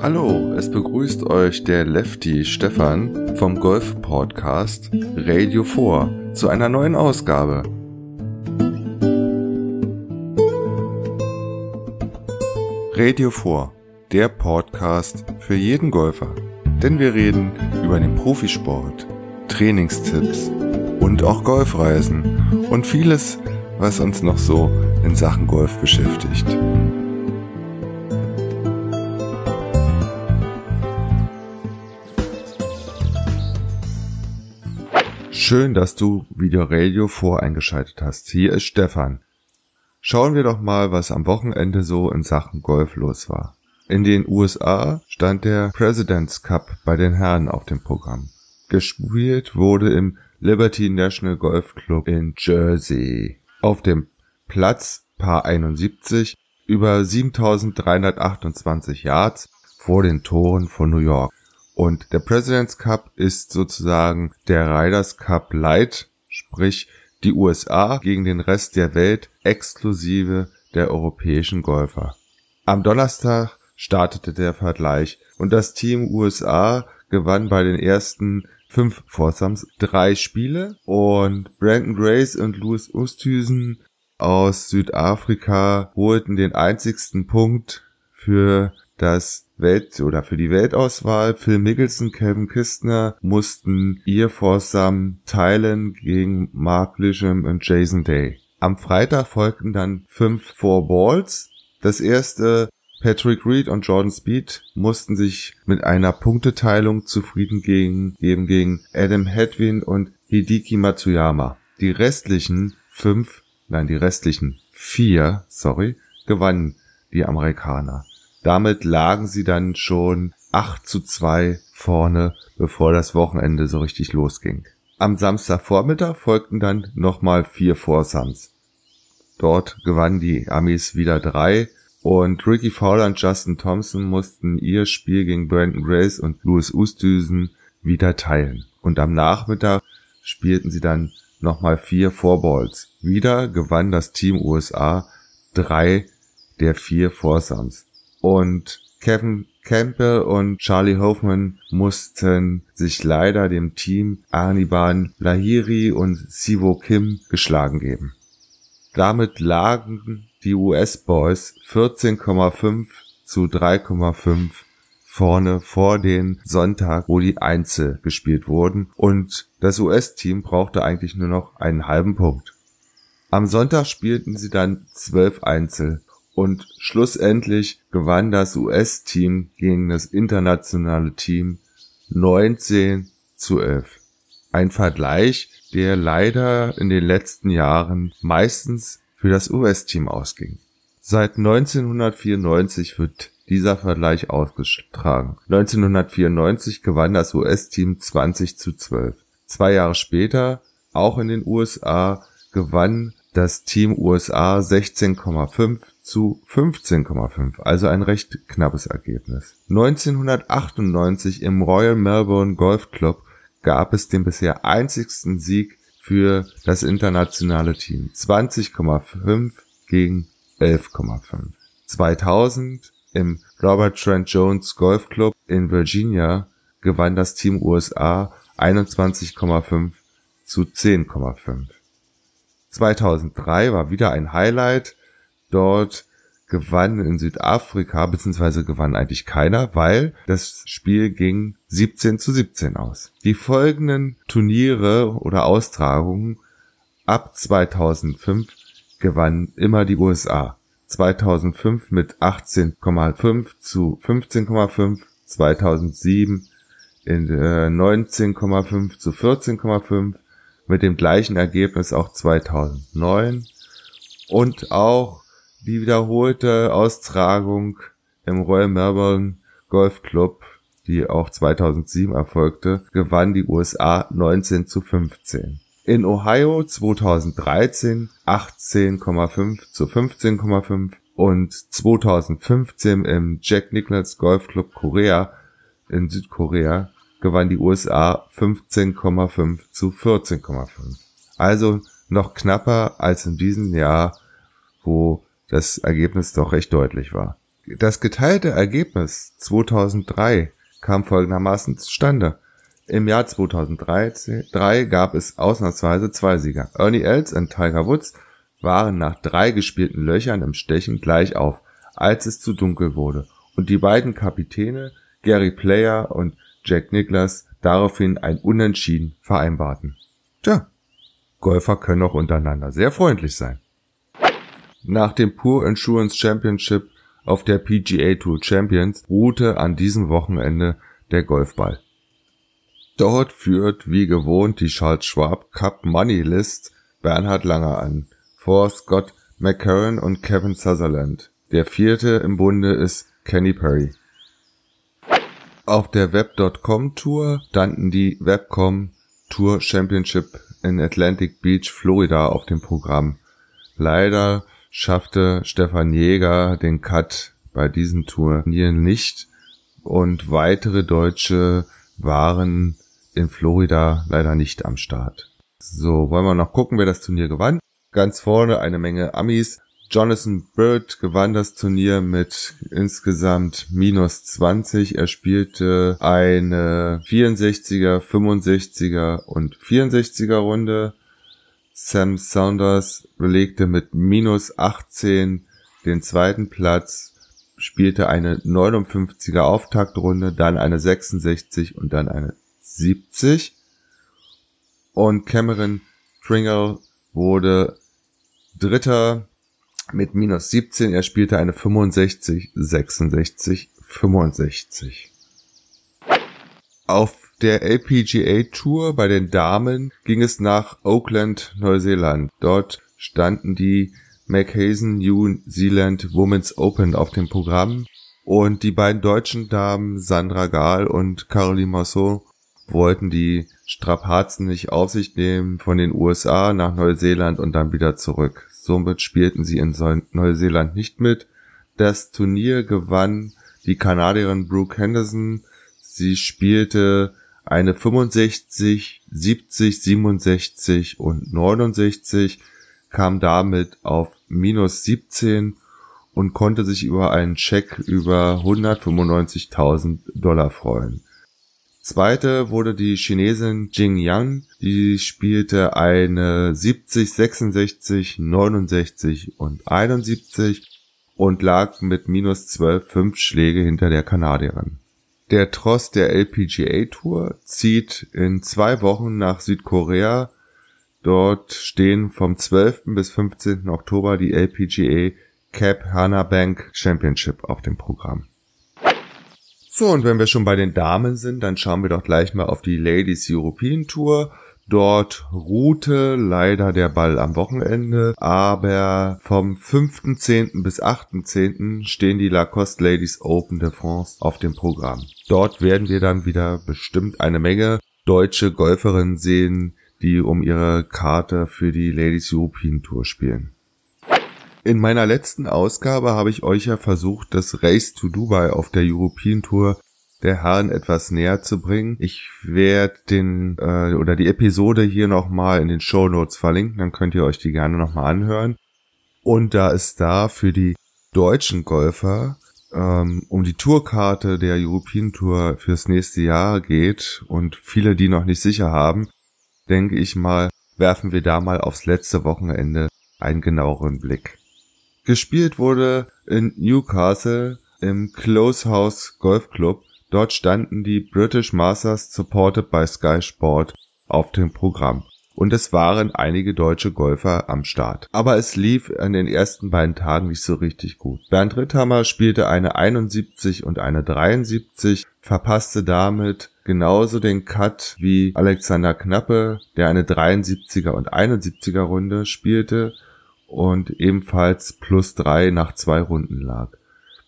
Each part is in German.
Hallo, es begrüßt euch der Lefty Stefan vom Golf Podcast Radio 4 zu einer neuen Ausgabe. Radio 4, der Podcast für jeden Golfer. Denn wir reden über den Profisport, Trainingstipps und auch Golfreisen und vieles, was uns noch so in Sachen Golf beschäftigt. Schön, dass du wieder Radio voreingeschaltet hast. Hier ist Stefan. Schauen wir doch mal, was am Wochenende so in Sachen Golf los war. In den USA stand der President's Cup bei den Herren auf dem Programm. Gespielt wurde im Liberty National Golf Club in Jersey. Auf dem Platz Paar 71 über 7328 Yards vor den Toren von New York. Und der President's Cup ist sozusagen der Riders Cup Light, sprich die USA gegen den Rest der Welt exklusive der europäischen Golfer. Am Donnerstag startete der Vergleich und das Team USA gewann bei den ersten fünf Foursomes drei Spiele und Brandon Grace und Louis Oosthuizen aus Südafrika holten den einzigsten Punkt für das Welt- oder für die Weltauswahl. Phil Mickelson, Kevin Kistner mussten ihr Foursome teilen gegen Mark Lisham und Jason Day. Am Freitag folgten dann fünf Four Balls. Das erste Patrick Reed und Jordan Speed mussten sich mit einer Punkteteilung zufrieden geben gegen Adam Hedwin und Hideki Matsuyama. Die restlichen fünf, nein, die restlichen vier, sorry, gewannen die Amerikaner. Damit lagen sie dann schon 8 zu 2 vorne, bevor das Wochenende so richtig losging. Am Samstagvormittag folgten dann nochmal vier Foursomes. Dort gewannen die Amis wieder drei und Ricky Fowler und Justin Thompson mussten ihr Spiel gegen Brandon Grace und Louis Oosthuizen wieder teilen. Und am Nachmittag spielten sie dann nochmal vier Fourballs. Wieder gewann das Team USA drei der vier Foursomes und Kevin Campbell und Charlie Hoffman mussten sich leider dem Team Arniban Lahiri und Sivo Kim geschlagen geben. Damit lagen die US-Boys 14,5 zu 3,5 vorne vor den Sonntag, wo die Einzel gespielt wurden und das US-Team brauchte eigentlich nur noch einen halben Punkt. Am Sonntag spielten sie dann zwölf Einzel und schlussendlich gewann das US-Team gegen das internationale Team 19 zu 11. Ein Vergleich, der leider in den letzten Jahren meistens für das US-Team ausging. Seit 1994 wird dieser Vergleich ausgetragen. 1994 gewann das US-Team 20 zu 12. Zwei Jahre später, auch in den USA, gewann das Team USA 16,5 zu 15,5, also ein recht knappes Ergebnis. 1998 im Royal Melbourne Golf Club gab es den bisher einzigsten Sieg für das internationale Team. 20,5 gegen 11,5. 2000 im Robert Trent Jones Golf Club in Virginia gewann das Team USA 21,5 zu 10,5. 2003 war wieder ein Highlight dort gewann in Südafrika, beziehungsweise gewann eigentlich keiner, weil das Spiel ging 17 zu 17 aus. Die folgenden Turniere oder Austragungen ab 2005 gewannen immer die USA. 2005 mit 18,5 zu 15,5, 2007 in äh, 19,5 zu 14,5, mit dem gleichen Ergebnis auch 2009 und auch die wiederholte Austragung im Royal Melbourne Golf Club, die auch 2007 erfolgte, gewann die USA 19 zu 15. In Ohio 2013 18,5 zu 15,5 und 2015 im Jack Nicklaus Golf Club Korea in Südkorea gewann die USA 15,5 zu 14,5. Also noch knapper als in diesem Jahr, wo das Ergebnis doch recht deutlich war. Das geteilte Ergebnis 2003 kam folgendermaßen zustande. Im Jahr 2003 gab es ausnahmsweise zwei Sieger. Ernie Els und Tiger Woods waren nach drei gespielten Löchern im Stechen gleich auf, als es zu dunkel wurde und die beiden Kapitäne Gary Player und Jack Nicklaus daraufhin ein Unentschieden vereinbarten. Tja, Golfer können auch untereinander sehr freundlich sein. Nach dem Pure Insurance Championship auf der PGA Tour Champions ruhte an diesem Wochenende der Golfball. Dort führt wie gewohnt die Charles Schwab Cup Money List Bernhard Langer an, vor Scott McCarron und Kevin Sutherland. Der vierte im Bunde ist Kenny Perry. Auf der Web.com Tour standen die Webcom Tour Championship in Atlantic Beach, Florida auf dem Programm. Leider schaffte Stefan Jäger den Cut bei diesen Turnieren nicht und weitere Deutsche waren in Florida leider nicht am Start. So, wollen wir noch gucken, wer das Turnier gewann. Ganz vorne eine Menge Amis. Jonathan Bird gewann das Turnier mit insgesamt minus 20. Er spielte eine 64er, 65er und 64er Runde. Sam Saunders belegte mit minus 18 den zweiten Platz, spielte eine 59er Auftaktrunde, dann eine 66 und dann eine 70. Und Cameron Pringle wurde Dritter mit minus 17. Er spielte eine 65, 66, 65. Auf der LPGA Tour bei den Damen ging es nach Auckland, Neuseeland. Dort standen die Mackhazen New Zealand Women's Open auf dem Programm und die beiden deutschen Damen Sandra Gahl und Caroline Marceau wollten die Strapazen nicht auf sich nehmen von den USA nach Neuseeland und dann wieder zurück. Somit spielten sie in Neuseeland nicht mit. Das Turnier gewann die Kanadierin Brooke Henderson. Sie spielte eine 65, 70, 67 und 69, kam damit auf minus 17 und konnte sich über einen Scheck über 195.000 Dollar freuen. Zweite wurde die Chinesin Jing Yang, die spielte eine 70, 66, 69 und 71 und lag mit minus 12 fünf Schläge hinter der Kanadierin. Der Tross der LPGA Tour zieht in zwei Wochen nach Südkorea. Dort stehen vom 12. bis 15. Oktober die LPGA Cap Hana Bank Championship auf dem Programm. So, und wenn wir schon bei den Damen sind, dann schauen wir doch gleich mal auf die Ladies European Tour. Dort ruhte leider der Ball am Wochenende, aber vom 5.10. bis 8.10. stehen die Lacoste Ladies Open de France auf dem Programm. Dort werden wir dann wieder bestimmt eine Menge deutsche Golferinnen sehen, die um ihre Karte für die Ladies European Tour spielen. In meiner letzten Ausgabe habe ich euch ja versucht, das Race to Dubai auf der European Tour der Herren etwas näher zu bringen. Ich werde den äh, oder die Episode hier nochmal in den Show Notes verlinken, dann könnt ihr euch die gerne nochmal anhören. Und da es da für die deutschen Golfer ähm, um die Tourkarte der European Tour fürs nächste Jahr geht und viele die noch nicht sicher haben, denke ich mal, werfen wir da mal aufs letzte Wochenende einen genaueren Blick. Gespielt wurde in Newcastle im Close House Golf Club. Dort standen die British Masters supported by Sky Sport auf dem Programm. Und es waren einige deutsche Golfer am Start. Aber es lief an den ersten beiden Tagen nicht so richtig gut. Bernd Ritthammer spielte eine 71 und eine 73, verpasste damit genauso den Cut wie Alexander Knappe, der eine 73er und 71er Runde spielte und ebenfalls plus drei nach zwei Runden lag.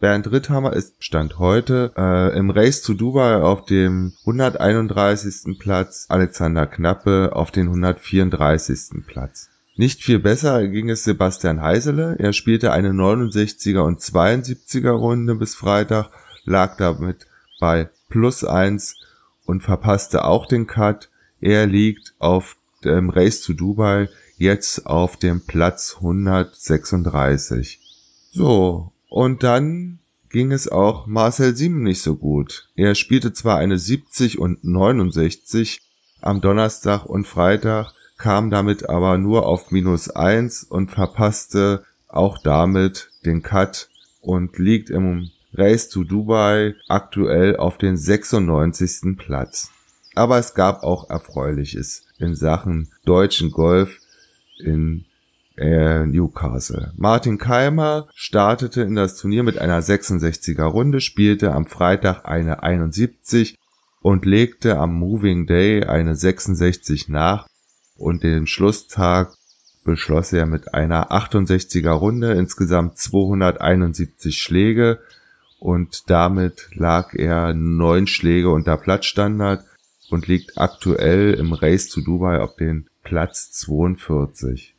Bernd Ritthammer ist Stand heute äh, im Race zu Dubai auf dem 131. Platz, Alexander Knappe auf den 134. Platz. Nicht viel besser ging es Sebastian Heisele. Er spielte eine 69er und 72er Runde bis Freitag, lag damit bei plus eins und verpasste auch den Cut. Er liegt auf dem Race zu Dubai jetzt auf dem Platz 136. So, und dann ging es auch Marcel Sieben nicht so gut. Er spielte zwar eine 70 und 69 am Donnerstag und Freitag, kam damit aber nur auf minus eins und verpasste auch damit den Cut und liegt im Race to Dubai aktuell auf den 96. Platz. Aber es gab auch Erfreuliches in Sachen deutschen Golf in äh, Newcastle. Martin Keimer startete in das Turnier mit einer 66er Runde, spielte am Freitag eine 71 und legte am Moving Day eine 66 nach und den Schlusstag beschloss er mit einer 68er Runde insgesamt 271 Schläge und damit lag er neun Schläge unter Platzstandard und liegt aktuell im Race zu Dubai auf den Platz 42.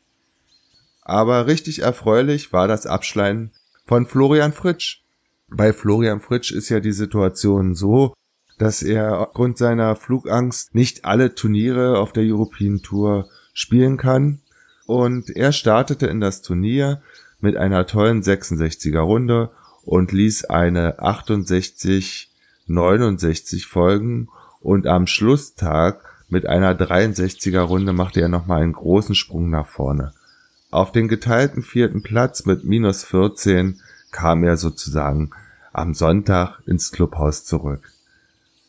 Aber richtig erfreulich war das Abschleien von Florian Fritsch. Bei Florian Fritsch ist ja die Situation so, dass er aufgrund seiner Flugangst nicht alle Turniere auf der European Tour spielen kann. Und er startete in das Turnier mit einer tollen 66er Runde und ließ eine 68 69 folgen und am Schlusstag mit einer 63er Runde machte er nochmal einen großen Sprung nach vorne. Auf den geteilten vierten Platz mit minus 14 kam er sozusagen am Sonntag ins Clubhaus zurück.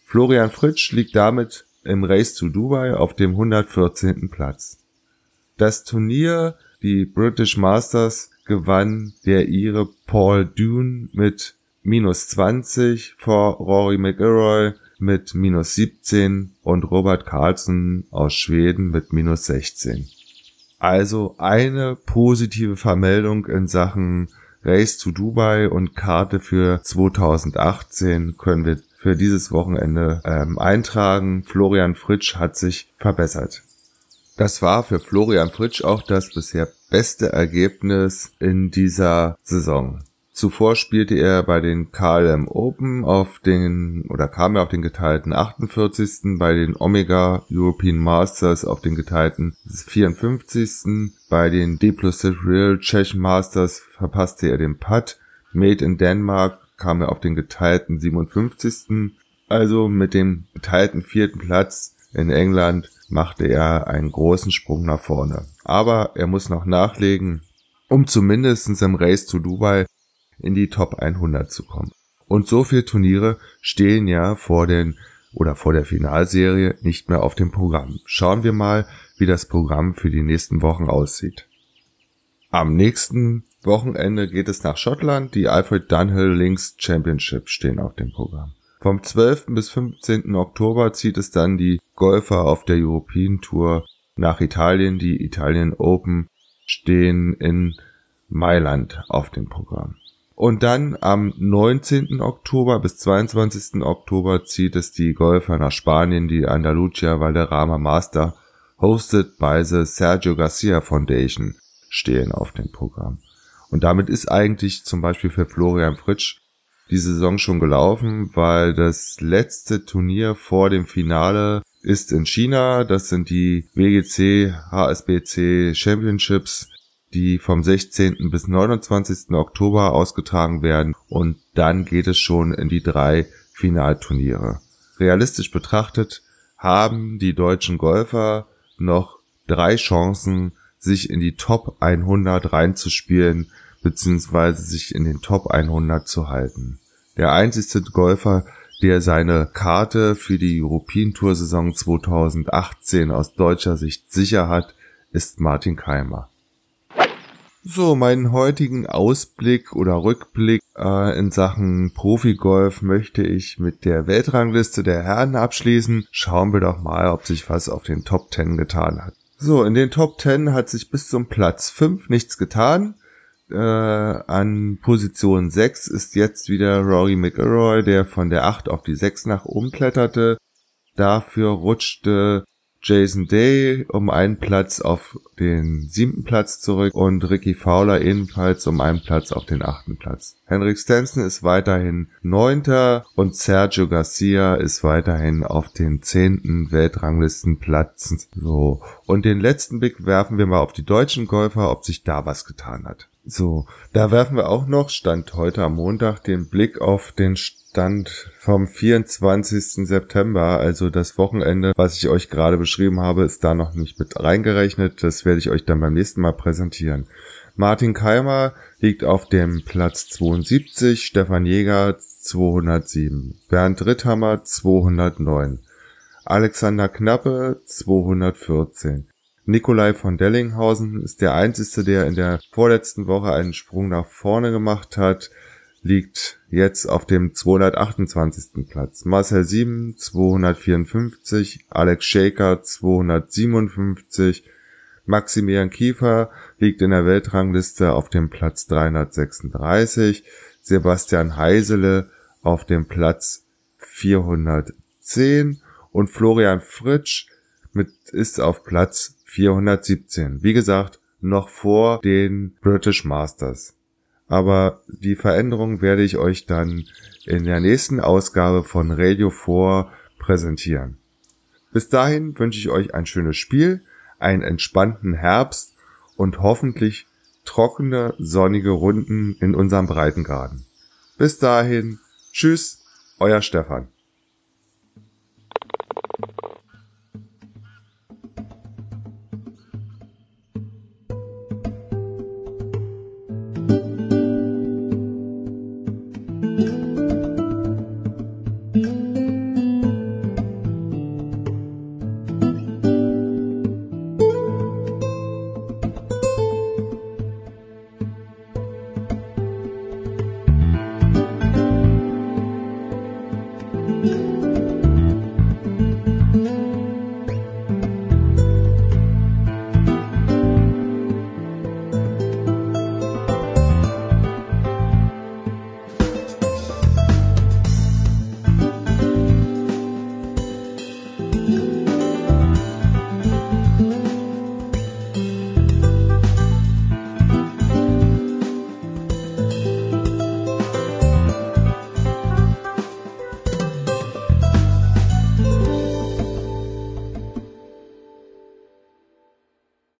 Florian Fritsch liegt damit im Race to Dubai auf dem 114. Platz. Das Turnier, die British Masters, gewann der Ire Paul Dune mit minus 20 vor Rory McIlroy mit minus 17 und Robert Carlson aus Schweden mit minus 16. Also eine positive Vermeldung in Sachen Race to Dubai und Karte für 2018 können wir für dieses Wochenende ähm, eintragen. Florian Fritsch hat sich verbessert. Das war für Florian Fritsch auch das bisher beste Ergebnis in dieser Saison. Zuvor spielte er bei den KLM Open auf den, oder kam er auf den geteilten 48., bei den Omega European Masters auf den geteilten 54., bei den D plus Real Czech Masters verpasste er den Putt, Made in Denmark kam er auf den geteilten 57., also mit dem geteilten vierten Platz in England machte er einen großen Sprung nach vorne. Aber er muss noch nachlegen, um zumindest im Race to Dubai in die Top 100 zu kommen. Und so viele Turniere stehen ja vor den oder vor der Finalserie nicht mehr auf dem Programm. Schauen wir mal, wie das Programm für die nächsten Wochen aussieht. Am nächsten Wochenende geht es nach Schottland. Die Alfred Dunhill Links Championship stehen auf dem Programm. Vom 12. bis 15. Oktober zieht es dann die Golfer auf der European Tour nach Italien. Die Italien Open stehen in Mailand auf dem Programm. Und dann am 19. Oktober bis 22. Oktober zieht es die Golfer nach Spanien, die Andalucia Valderrama Master, hosted by the Sergio Garcia Foundation, stehen auf dem Programm. Und damit ist eigentlich zum Beispiel für Florian Fritsch die Saison schon gelaufen, weil das letzte Turnier vor dem Finale ist in China. Das sind die WGC HSBC Championships die vom 16. bis 29. Oktober ausgetragen werden und dann geht es schon in die drei Finalturniere. Realistisch betrachtet haben die deutschen Golfer noch drei Chancen, sich in die Top 100 reinzuspielen beziehungsweise sich in den Top 100 zu halten. Der einzige Golfer, der seine Karte für die European Tour Saison 2018 aus deutscher Sicht sicher hat, ist Martin Keimer. So, meinen heutigen Ausblick oder Rückblick äh, in Sachen Profigolf möchte ich mit der Weltrangliste der Herren abschließen. Schauen wir doch mal, ob sich was auf den Top 10 getan hat. So, in den Top 10 hat sich bis zum Platz 5 nichts getan. Äh, an Position 6 ist jetzt wieder Rory McIlroy, der von der 8 auf die 6 nach oben kletterte. Dafür rutschte Jason Day um einen Platz auf den siebten Platz zurück und Ricky Fowler ebenfalls um einen Platz auf den achten Platz. Henrik Stenson ist weiterhin neunter und Sergio Garcia ist weiterhin auf den zehnten Weltranglistenplatz. So. Und den letzten Blick werfen wir mal auf die deutschen Golfer, ob sich da was getan hat. So. Da werfen wir auch noch, stand heute am Montag, den Blick auf den Stand vom 24. September, also das Wochenende, was ich euch gerade beschrieben habe, ist da noch nicht mit reingerechnet. Das werde ich euch dann beim nächsten Mal präsentieren. Martin Keimer liegt auf dem Platz 72, Stefan Jäger 207, Bernd Ritthammer 209, Alexander Knappe 214. Nikolai von Dellinghausen ist der einzige, der in der vorletzten Woche einen Sprung nach vorne gemacht hat liegt jetzt auf dem 228. Platz. Marcel 7 254, Alex Shaker 257, Maximilian Kiefer liegt in der Weltrangliste auf dem Platz 336, Sebastian Heisele auf dem Platz 410 und Florian Fritsch mit, ist auf Platz 417. Wie gesagt, noch vor den British Masters. Aber die Veränderung werde ich euch dann in der nächsten Ausgabe von Radio 4 präsentieren. Bis dahin wünsche ich euch ein schönes Spiel, einen entspannten Herbst und hoffentlich trockene, sonnige Runden in unserem Breitengraden. Bis dahin, tschüss, euer Stefan.